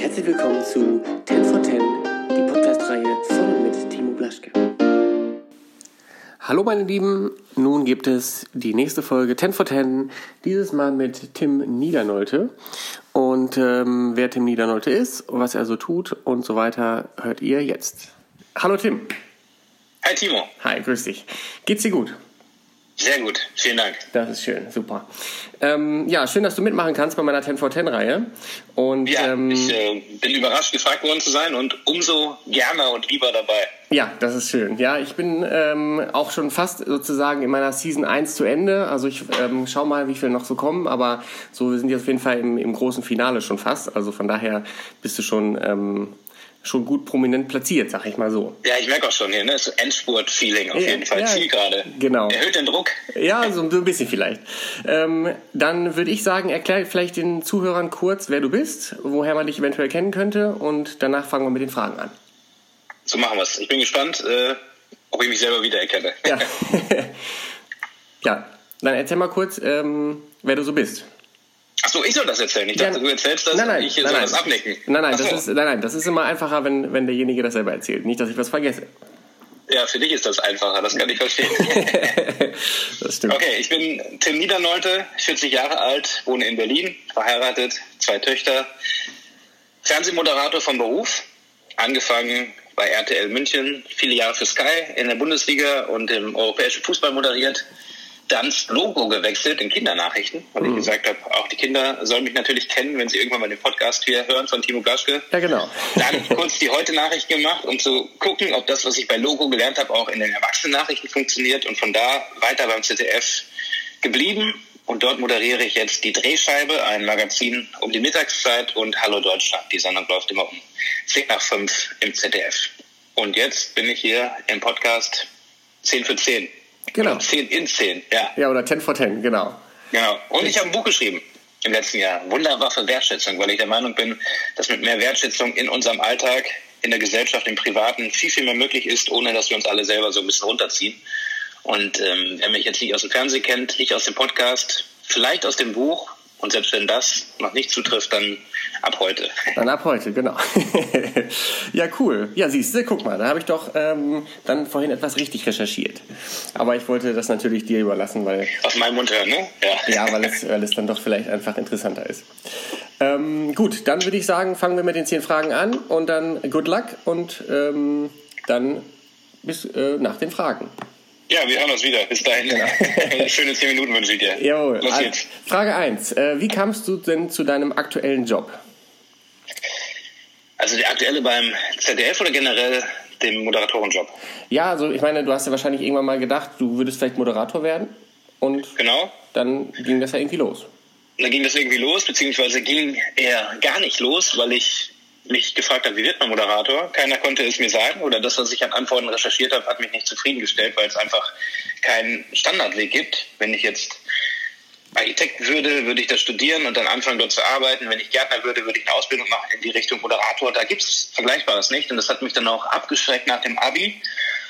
Herzlich willkommen zu 10 for 10, die Podcast-Reihe von mit Timo Blaschke. Hallo meine Lieben, nun gibt es die nächste Folge 10 for 10, dieses Mal mit Tim Niedernolte. Und ähm, wer Tim Niedernolte ist, was er so tut und so weiter, hört ihr jetzt. Hallo Tim. Hi Timo. Hi, grüß dich. Geht's dir gut? Sehr gut, vielen Dank. Das ist schön, super. Ähm, ja, schön, dass du mitmachen kannst bei meiner 10 for 10 Reihe. Und, ja, ähm, ich äh, bin überrascht, gefragt worden zu sein und umso gerne und lieber dabei. Ja, das ist schön. Ja, ich bin ähm, auch schon fast sozusagen in meiner Season 1 zu Ende. Also ich ähm, schau mal, wie viele noch so kommen, aber so wir sind jetzt auf jeden Fall im, im großen Finale schon fast. Also von daher bist du schon ähm, schon gut prominent platziert, sag ich mal so. Ja, ich merke auch schon hier, ne? So Endspurt-Feeling auf Ja, jeden Fall. ja, Zielgerade. genau. Erhöht den Druck. Ja, so ein bisschen vielleicht. Ähm, dann würde ich sagen, erklär vielleicht den Zuhörern kurz, wer du bist, woher man dich eventuell kennen könnte und danach fangen wir mit den Fragen an. So machen wir es. Ich bin gespannt, äh, ob ich mich selber wiedererkenne. Ja. ja, dann erzähl mal kurz, ähm, wer du so bist. Achso, ich soll das erzählen. Ich Ja, dachte, du erzählst das nein, nein, ich soll nein, das abnicken. Nein, nein, Ach das so. ist, nein, nein, das ist immer einfacher, wenn, wenn derjenige das selber erzählt. Nicht, dass ich was vergesse. Ja, für dich ist das einfacher, das kann ich verstehen. das stimmt. Okay, ich bin Tim Niedernolte, 40 Jahre alt, wohne in Berlin, verheiratet, zwei Töchter, Fernsehmoderator vom Beruf, angefangen bei RTL München, viele Jahre für Sky in der Bundesliga und im europäischen Fußball moderiert, dann das Logo gewechselt in Kindernachrichten, weil ich gesagt habe, auch die Kinder sollen mich natürlich kennen, wenn sie irgendwann mal den Podcast hier hören von Timo Blaschke. Ja, genau. Dann kurz die Heute-Nachricht gemacht, um zu gucken, ob das, was ich bei Logo gelernt habe, auch in den Erwachsenen-Nachrichten funktioniert. Und von da weiter beim ZDF geblieben. Und dort moderiere ich jetzt die Drehscheibe, ein Magazin um die Mittagszeit und Hallo Deutschland. Die Sendung läuft immer um 10 nach 5 im ZDF. Und jetzt bin ich hier im Podcast 10 für 10. Genau. 10 in 10, ja. Ja, oder 10 for 10, genau. Genau. Und ich habe ein Buch geschrieben im letzten Jahr. Wunderwaffe Wertschätzung, weil ich der Meinung bin, dass mit mehr Wertschätzung in unserem Alltag, in der Gesellschaft, im Privaten viel, viel mehr möglich ist, ohne dass wir uns alle selber so ein bisschen runterziehen. Und ähm, wer mich jetzt nicht aus dem Fernsehen kennt, nicht aus dem Podcast, vielleicht aus dem Buch, und selbst wenn das noch nicht zutrifft, dann ab heute. Dann ab heute, genau. ja, cool. Ja, siehst du, guck mal, da habe ich doch ähm, dann vorhin etwas richtig recherchiert. Aber ich wollte das natürlich dir überlassen, weil, Aus meinem Mund hören, ne? Ja. ja, weil, es, weil es dann doch vielleicht einfach interessanter ist. Ähm, gut, dann würde ich sagen, fangen wir mit den zehn Fragen an und dann good luck und ähm, dann bis äh, nach den Fragen. Ja, wir hören uns wieder. Bis dahin. Schöne zehn Minuten wünsche ich dir. Jawohl. Los geht's. Frage 1. Äh, wie kamst du denn zu deinem aktuellen Job? Also die aktuelle beim ZDF oder generell dem Moderatorenjob? Ja, also ich meine, du hast ja wahrscheinlich irgendwann mal gedacht, du würdest vielleicht Moderator werden und Genau. dann ging das ja irgendwie los. Da ging das irgendwie los, beziehungsweise ging er gar nicht los, weil ich mich gefragt habe, wie wird man Moderator? Keiner konnte es mir sagen oder das, was ich an Antworten recherchiert habe, hat mich nicht zufriedengestellt, weil es einfach keinen Standardweg gibt. Wenn ich jetzt Architekt würde, würde ich das studieren und dann anfangen dort zu arbeiten. Wenn ich Gärtner würde, würde ich eine Ausbildung machen in die Richtung Moderator. Da gibt es Vergleichbares nicht und das hat mich dann auch abgeschreckt nach dem Abi.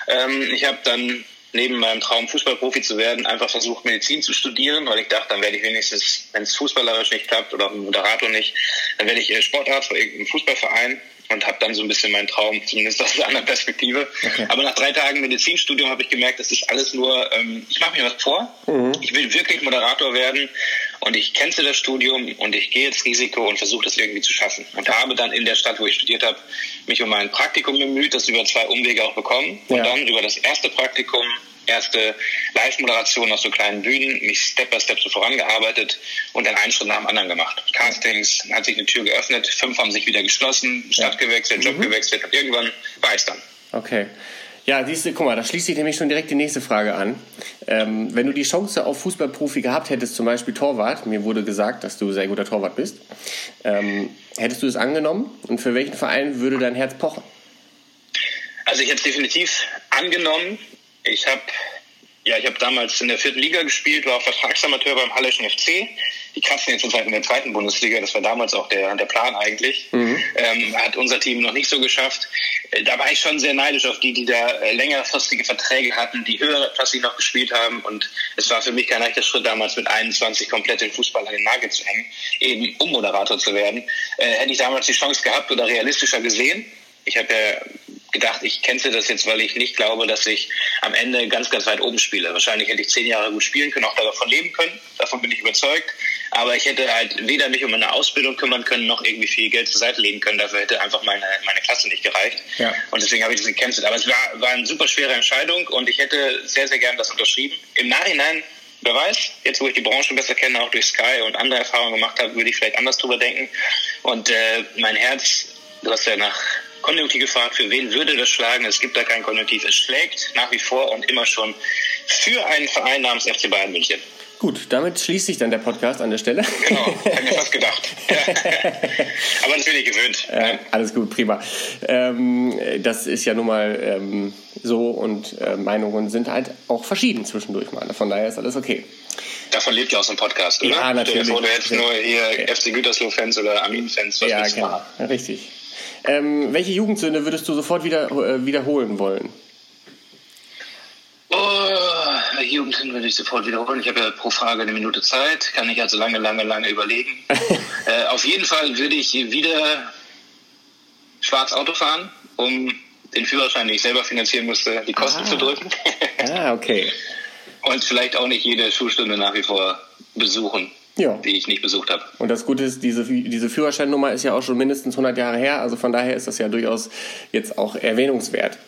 Ähm, ich habe dann neben meinem Traum, Fußballprofi zu werden, einfach versucht, Medizin zu studieren, weil ich dachte, dann werde ich wenigstens, wenn es fußballerisch nicht klappt oder Moderator nicht, dann werde ich äh, Sportarzt bei irgendeinem Fußballverein und habe dann so ein bisschen meinen Traum, zumindest aus einer Perspektive. Okay. Aber nach drei Tagen Medizinstudium habe ich gemerkt, das ist alles nur, ähm, ich mache mir was vor, ich will wirklich Moderator werden und ich kennte das Studium und ich gehe ins Risiko und versuche das irgendwie zu schaffen. Und habe dann in der Stadt, wo ich studiert habe, mich um ein Praktikum bemüht, das über zwei Umwege auch bekommen. Und Ja. dann über das erste Praktikum, erste Live-Moderation auf so kleinen Bühnen, mich Step by Step so vorangearbeitet und dann einen Schritt nach dem anderen gemacht. Castings, hat sich eine Tür geöffnet, fünf haben sich wieder geschlossen, Stadt gewechselt, Job gewechselt und irgendwann war ich dann. Okay. Ja, siehst du, guck mal, da schließt sich nämlich schon direkt die nächste Frage an. Ähm, wenn du die Chance auf Fußballprofi gehabt hättest, zum Beispiel Torwart, mir wurde gesagt, dass du sehr guter Torwart bist, ähm, hättest du es angenommen? Und für welchen Verein würde dein Herz pochen? Also ich hätte es definitiv angenommen. Ich habe Ja, ich habe damals in der vierten Liga gespielt, war Vertragsamateur beim Halleschen FC. Die kratzen jetzt in der zweiten Bundesliga, das war damals auch der, der Plan eigentlich. Mhm. Ähm, hat unser Team noch nicht so geschafft. Äh, da war ich schon sehr neidisch auf die, die da äh, längerfristige Verträge hatten, die höherklassig noch gespielt haben. Und es war für mich kein leichter Schritt damals mit 21 komplett den Fußball an den Nagel zu hängen, eben um Moderator zu werden. Äh, hätte ich damals die Chance gehabt oder realistischer gesehen. Ich habe ja gedacht, ich kennte das jetzt, weil ich nicht glaube, dass ich am Ende ganz, ganz weit oben spiele. Wahrscheinlich hätte ich zehn Jahre gut spielen können, auch davon leben können. Davon bin ich überzeugt. Aber ich hätte halt weder mich um meine Ausbildung kümmern können, noch irgendwie viel Geld zur Seite legen können. Dafür hätte einfach meine, meine Klasse nicht gereicht. Ja. Und deswegen habe ich das gecancelt. Aber es war, war eine super schwere Entscheidung und ich hätte sehr, sehr gern das unterschrieben. Im Nachhinein, wer weiß, jetzt wo ich die Branche besser kenne, auch durch Sky und andere Erfahrungen gemacht habe, würde ich vielleicht anders drüber denken. Und äh, mein Herz, du hast ja nach Konjunktiv gefragt, für wen würde das schlagen? Es gibt da kein Konjunktiv. Es schlägt nach wie vor und immer schon für einen Verein namens FC Bayern München. Gut, damit schließt sich dann der Podcast an der Stelle. Genau, habe mir fast gedacht. Aber das bin ich gewöhnt. Äh, alles gut, prima. Ähm, das ist ja nun mal ähm, so und äh, Meinungen sind halt auch verschieden zwischendurch mal. Von daher ist alles okay. Davon lebt ja auch so ein Podcast, oder? Ja, natürlich. Stell dir vor, du hättest nur hier. FC Gütersloh-Fans oder Armin-Fans. Ja, genau. Richtig. Ähm, welche Jugendsünde würdest du sofort wieder, äh, wiederholen wollen? Oh, welche Jugendsünde würde ich sofort wiederholen? Ich habe ja pro Frage eine Minute Zeit, kann ich also lange, lange, lange überlegen. äh, auf jeden Fall würde ich wieder schwarz Auto fahren, um den Führerschein, den ich selber finanzieren musste, die Kosten ah. zu drücken. ah, okay. Und vielleicht auch nicht jede Schulstunde nach wie vor besuchen ja. die ich nicht besucht habe. Und das Gute ist, diese, diese Führerscheinnummer ist ja auch schon mindestens 100 Jahre her, also von daher ist das ja durchaus jetzt auch erwähnungswert.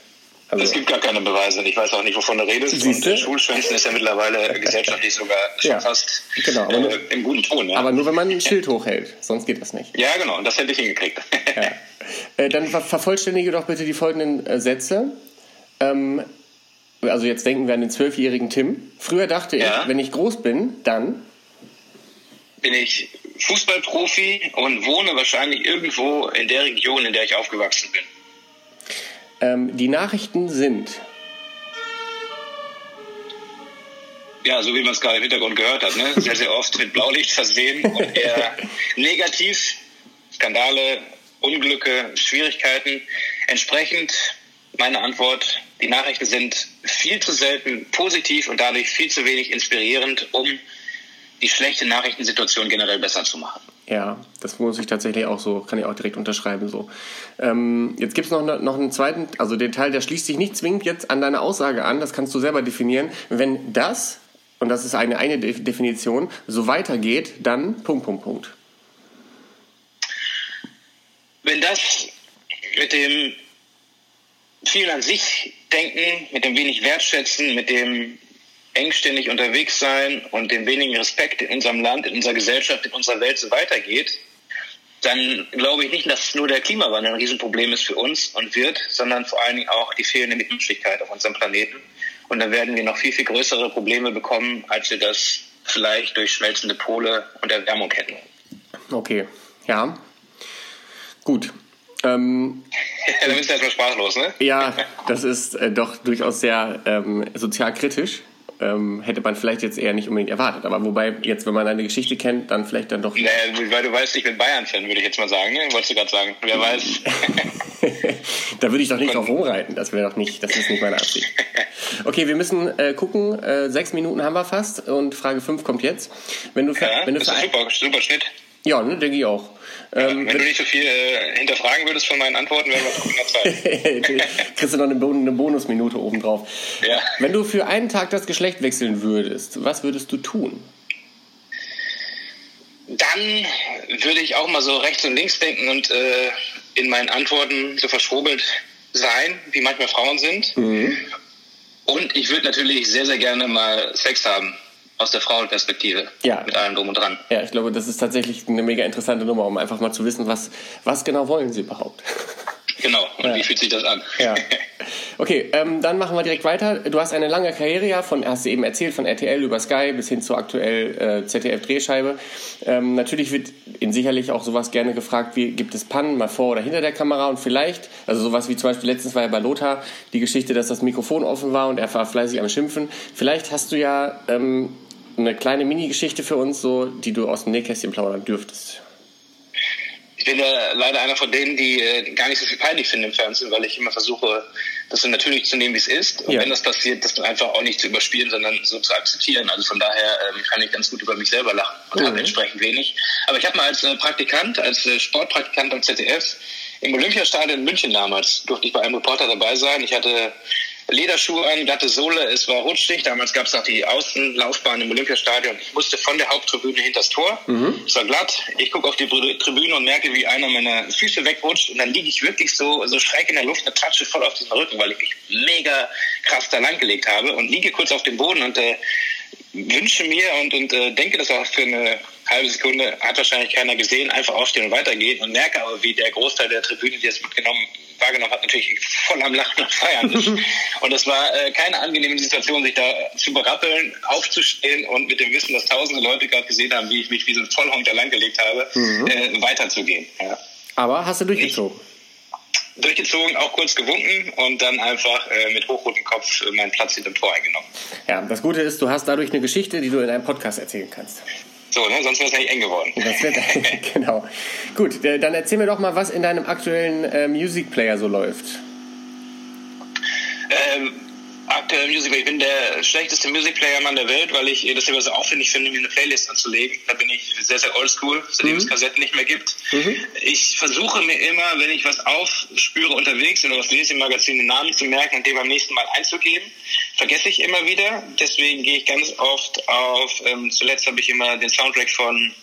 Also, es gibt gar keine Beweise. Ich weiß auch nicht, wovon du redest. Siehste? Und Schulschwänzen ist ja mittlerweile gesellschaftlich sogar schon ja. fast genau, äh, nur, im guten Ton. Ja? Aber nur, wenn man ein Schild hochhält. Sonst geht das nicht. Ja, genau. Und das hätte ich hingekriegt. ja. äh, dann vervollständige doch bitte die folgenden äh, Sätze. Ähm, also jetzt denken wir an den zwölfjährigen Tim. Früher dachte ich, wenn ich groß bin, dann bin ich Fußballprofi und wohne wahrscheinlich irgendwo in der Region, in der ich aufgewachsen bin. Ähm, die Nachrichten sind. Ja, so wie man es gerade im Hintergrund gehört hat, ne? sehr, sehr oft mit Blaulicht versehen und eher negativ. Skandale, Unglücke, Schwierigkeiten. Entsprechend meine Antwort, die Nachrichten sind viel zu selten positiv und dadurch viel zu wenig inspirierend, um die schlechte Nachrichtensituation generell besser zu machen. Ja, das muss ich tatsächlich auch so, kann ich auch direkt unterschreiben so. Ähm, jetzt gibt es noch, noch einen zweiten, also den Teil, der schließt sich nicht zwingend jetzt an deine Aussage an, das kannst du selber definieren. Wenn das, und das ist eine, eine Definition, so weitergeht, dann Punkt, Punkt, Punkt. Wenn das mit dem viel an sich denken, mit dem wenig wertschätzen, mit dem engständig unterwegs sein und dem wenigen Respekt in unserem Land, in unserer Gesellschaft, in unserer Welt so weitergeht, dann glaube ich nicht, dass nur der Klimawandel ein Riesenproblem ist für uns und wird, sondern vor allen Dingen auch die fehlende Menschlichkeit auf unserem Planeten. Und dann werden wir noch viel, viel größere Probleme bekommen, als wir das vielleicht durch schmelzende Pole und Erwärmung hätten. Okay, ja. Gut. Ähm, ja, dann bist du erstmal sprachlos, ne? Ja, das ist äh, doch durchaus sehr ähm, sozial kritisch ähm, hätte man vielleicht jetzt eher nicht unbedingt erwartet. Aber wobei, jetzt, wenn man eine Geschichte kennt, dann vielleicht dann doch. Naja, weil du weißt, ich bin Bayern-Fan, würde ich jetzt mal sagen. Ne? Wolltest du gerade sagen. Wer weiß. da würde ich doch nicht drauf rumreiten. Das wäre doch nicht, das ist nicht meine Absicht. Okay, wir müssen äh, gucken. Äh, sechs Minuten haben wir fast und Frage fünf kommt jetzt. Wenn du für, ja, wenn du das ist super, super Schnitt. Ja, ne, denke ich auch. Ähm, wenn du nicht so viel äh, hinterfragen würdest von meinen Antworten, wären wir der Zeit. Kriegst du noch eine, eine Bonusminute obendrauf. Ja. Wenn du für einen Tag das Geschlecht wechseln würdest, was würdest du tun? Dann würde ich auch mal so rechts und links denken und äh, in meinen Antworten so verschwobelt sein, wie manchmal Frauen sind. Mhm. Und ich würde natürlich sehr, sehr gerne mal Sex haben aus der Frauenperspektive. Ja. Mit allem drum und dran. Ja, ich glaube, das ist tatsächlich eine mega interessante Nummer, um einfach mal zu wissen, was, was genau wollen sie überhaupt. Genau, und ja. wie fühlt sich das an? Ja. Okay, ähm, dann machen wir direkt weiter. Du hast eine lange Karriere ja, von, hast du eben erzählt, von RTL über Sky bis hin zur aktuell äh, ZDF-Drehscheibe. Ähm, natürlich wird in sicherlich auch sowas gerne gefragt, wie gibt es Pannen mal vor oder hinter der Kamera und vielleicht, also sowas wie zum Beispiel letztens war ja bei Lothar die Geschichte, dass das Mikrofon offen war und er war fleißig am Schimpfen. Vielleicht hast du ja ähm, eine kleine Mini-Geschichte für uns, so, die du aus dem Nähkästchen plaudern dürftest. Ich bin ja leider einer von denen, die äh, gar nicht so viel peinlich finden im Fernsehen, weil ich immer versuche, das so natürlich zu nehmen, wie es ist. Und ja. wenn das passiert, das dann einfach auch nicht zu überspielen, sondern so zu akzeptieren. Also von daher ähm, kann ich ganz gut über mich selber lachen und mhm. habe entsprechend wenig. Aber ich habe mal als äh, Praktikant, als äh, Sportpraktikant am ZDF im Olympiastadion in München damals, durfte ich bei einem Reporter dabei sein. Ich hatte Lederschuhe an, glatte Sohle, es war rutschig. Damals gab es noch die Außenlaufbahn im Olympiastadion. Ich musste von der Haupttribüne hinters Tor. Mhm. Es war glatt. Ich gucke auf die Tribüne und merke, wie einer meiner Füße wegrutscht. Und dann liege ich wirklich so, so schräg in der Luft, eine Klatsche voll auf diesen Rücken, weil ich mich mega krass da lang gelegt habe und liege kurz auf dem Boden und äh, wünsche mir und, und äh, denke das auch für eine halbe Sekunde, hat wahrscheinlich keiner gesehen, einfach aufstehen und weitergehen und merke aber, wie der Großteil der Tribüne, die das mitgenommen, wahrgenommen hat, natürlich voll am Lachen und Feiern ist. und es war äh, keine angenehme Situation, sich da zu berappeln, aufzustehen und mit dem Wissen, dass tausende Leute gerade gesehen haben, wie ich mich wie so ein Vollhonk da langgelegt habe, mhm. äh, weiterzugehen. Ja. Aber hast du durchgezogen? Ich, durchgezogen, auch kurz gewunken und dann einfach äh, mit hochrotem Kopf meinen Platz hinter dem Tor eingenommen. Ja, das Gute ist, du hast dadurch eine Geschichte, die du in einem Podcast erzählen kannst. So, ne? sonst wäre es eigentlich eng geworden. Das wird, genau. Gut, dann erzähl mir doch mal, was in deinem aktuellen äh, Music Player so läuft. Ähm, aktuell Music, ich bin der schlechteste Music Player Mann der Welt, weil ich das immer so aufwendig finde, mir eine Playlist anzulegen. Da bin ich sehr, sehr oldschool, seitdem mhm. es Kassetten nicht mehr gibt. Mhm. Ich versuche mir immer, wenn ich was aufspüre unterwegs oder was lese im Magazin, den Namen zu merken und den beim nächsten Mal einzugeben. Vergesse ich immer wieder. Deswegen gehe ich ganz oft auf, ähm, zuletzt habe ich immer den Soundtrack von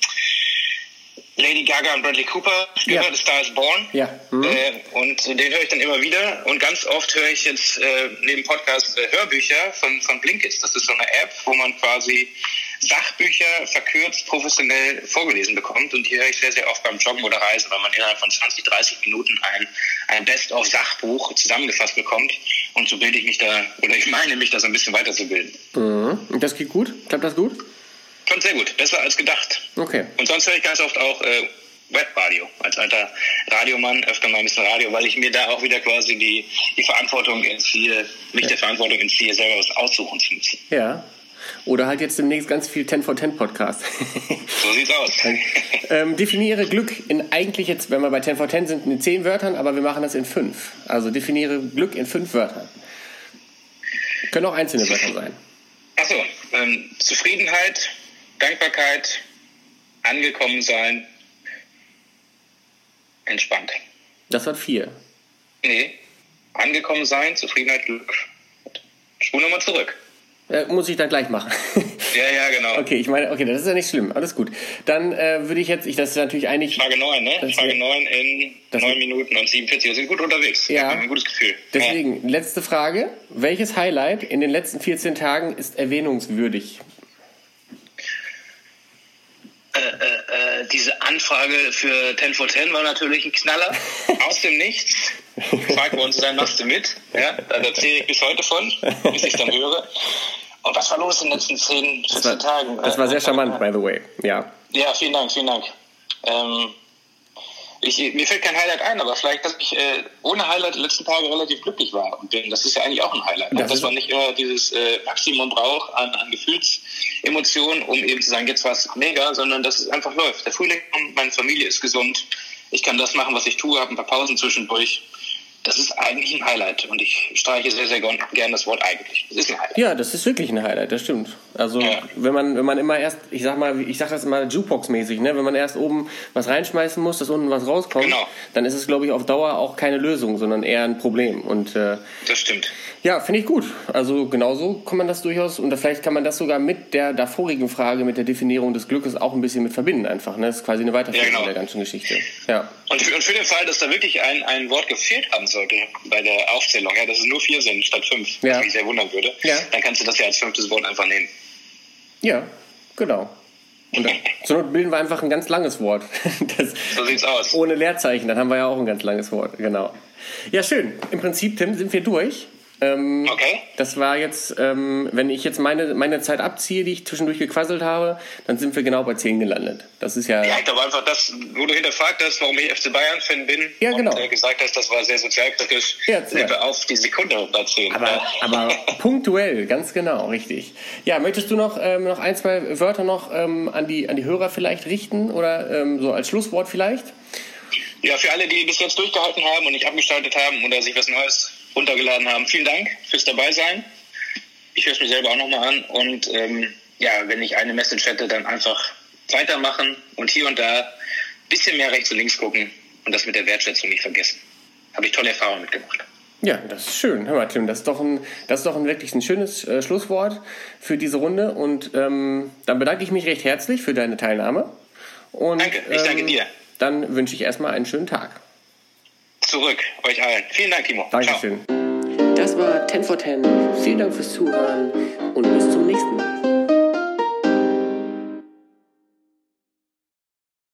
Lady Gaga und Bradley Cooper gehört, ja. The Star is Born. Ja. Mhm. Äh, und den höre ich dann immer wieder. Und ganz oft höre ich jetzt äh, neben Podcast äh, Hörbücher von, von Blinkist. Das ist so eine App, wo man quasi Sachbücher verkürzt professionell vorgelesen bekommt. Und die höre ich sehr, sehr oft beim Joggen oder Reisen, weil man innerhalb von 20, 30 Minuten ein, ein Best-of-Sachbuch zusammengefasst bekommt. Und so bilde ich mich da, oder ich meine mich da so ein bisschen weiterzubilden. Mhm. Das geht gut? Klappt das gut? Schon sehr gut, besser als gedacht. Okay. Und sonst höre ich ganz oft auch äh, Webradio. Als alter Radiomann öfter mal ein bisschen Radio, weil ich mir da auch wieder quasi die, die Verantwortung entziehe, mich ja. der Verantwortung entziehe, selber was aussuchen zu müssen. Ja. Oder halt jetzt demnächst ganz viel 10 for 10 Podcast. so sieht's aus. ähm, definiere Glück in eigentlich jetzt, wenn wir bei 10 for 10 sind, in 10 Wörtern, aber wir machen das in 5. Also definiere Glück in 5 Wörtern. Können auch einzelne Wörter sein. Achso, ähm, Zufriedenheit, Dankbarkeit, angekommen sein, entspannt. Das hat vier. Nee, angekommen sein, Zufriedenheit, Glück. Spur nochmal zurück. Ja, muss ich dann gleich machen. Ja, ja, genau. Okay, ich meine, okay, das ist ja nicht schlimm. Alles gut. Dann äh, würde ich jetzt, ich, das ist natürlich eigentlich. Frage 9, ne? Frage 9 in 9 Minuten und 47. Wir sind gut unterwegs. Ja. Ein gutes Gefühl. Deswegen, ja. letzte Frage. Welches Highlight in den letzten 14 Tagen ist erwähnungswürdig? Äh, äh, äh, diese Anfrage für 10 for 10 war natürlich ein Knaller. Aus dem Nichts. Fragt wir uns dann, machst du mit? Ja, da erzähle ich bis heute von, bis ich dann höre. Und was war los in den letzten 10, 14 das war, Tagen? Das war sehr charmant, by the way. Ja. Ja, vielen Dank, vielen Dank. Ähm, ich, mir fällt kein Highlight ein, aber vielleicht, dass ich äh, ohne Highlight die letzten Tage relativ glücklich war und bin. Das ist ja eigentlich auch ein Highlight. Das dass man nicht immer dieses äh, Maximum braucht an, an Gefühlsemotionen, um eben zu sagen, jetzt war es mega, sondern dass es einfach läuft. Der Frühling kommt, meine Familie ist gesund, ich kann das machen, was ich tue, habe ein paar Pausen zwischendurch das ist eigentlich ein Highlight und ich streiche sehr, sehr gern das Wort eigentlich. Das ist ein Highlight. Ja, das ist wirklich ein Highlight, das stimmt. Also ja. wenn man wenn man immer erst, ich sag mal, ich sag das immer Jukebox-mäßig, ne? wenn man erst oben was reinschmeißen muss, dass unten was rauskommt, genau. dann ist es, glaube ich, auf Dauer auch keine Lösung, sondern eher ein Problem. Und, äh, das stimmt. Ja, finde ich gut. Also genauso kann man das durchaus, und vielleicht kann man das sogar mit der davorigen Frage, mit der Definierung des Glückes auch ein bisschen mit verbinden einfach. Ne? Das ist quasi eine Weiterführung ja, genau. der ganzen Geschichte. Ja. Und für, und für den Fall, dass da wirklich ein, ein Wort gefehlt haben sollte bei der Aufzählung, ja, dass es nur vier sind statt fünf, ja. was mich sehr wundern würde, ja. dann kannst du das ja als fünftes Wort einfach nehmen. Ja, genau. Und dann, zur Not bilden wir einfach ein ganz langes Wort. Das, so sieht's aus. Ohne Leerzeichen, dann haben wir ja auch ein ganz langes Wort, genau. Ja, schön. Im Prinzip, Tim, sind wir durch. Ähm, okay. Das war jetzt, ähm, wenn ich jetzt meine, meine Zeit abziehe, die ich zwischendurch gequasselt habe, dann sind wir genau bei 10 gelandet. Das ist ja. Ja, ich glaube einfach, dass, wo du hinterfragt hast, warum ich FC Bayern-Fan bin ja, genau. und äh, gesagt hast, das war sehr sozialkritisch, ja, sind wir auf die Sekunde bei 10. Aber, ja. aber punktuell, ganz genau, richtig. Ja, möchtest du noch, ähm, noch ein, zwei Wörter noch ähm, an, die, an die Hörer vielleicht richten oder ähm, so als Schlusswort vielleicht? Ja, für alle, die bis jetzt durchgehalten haben und nicht abgeschaltet haben oder sich was Neues runtergeladen haben. Vielen Dank fürs Dabeisein. Ich höre es mir selber auch nochmal an und ähm, ja, wenn ich eine Message hätte, dann einfach weitermachen und hier und da ein bisschen mehr rechts und links gucken und das mit der Wertschätzung nicht vergessen. Habe ich tolle Erfahrungen mitgemacht. Ja, das ist schön. Hör mal, Tim, das ist doch ein, das ist doch ein wirklich ein schönes äh, Schlusswort für diese Runde. Und ähm, dann bedanke ich mich recht herzlich für deine Teilnahme. Und, danke, ich danke ähm, dir. Dann wünsche ich erstmal einen schönen Tag zurück, euch allen. Vielen Dank, Timo. Dankeschön. Ciao. Das war 10 for 10. Vielen Dank fürs Zuhören und bis zum nächsten Mal.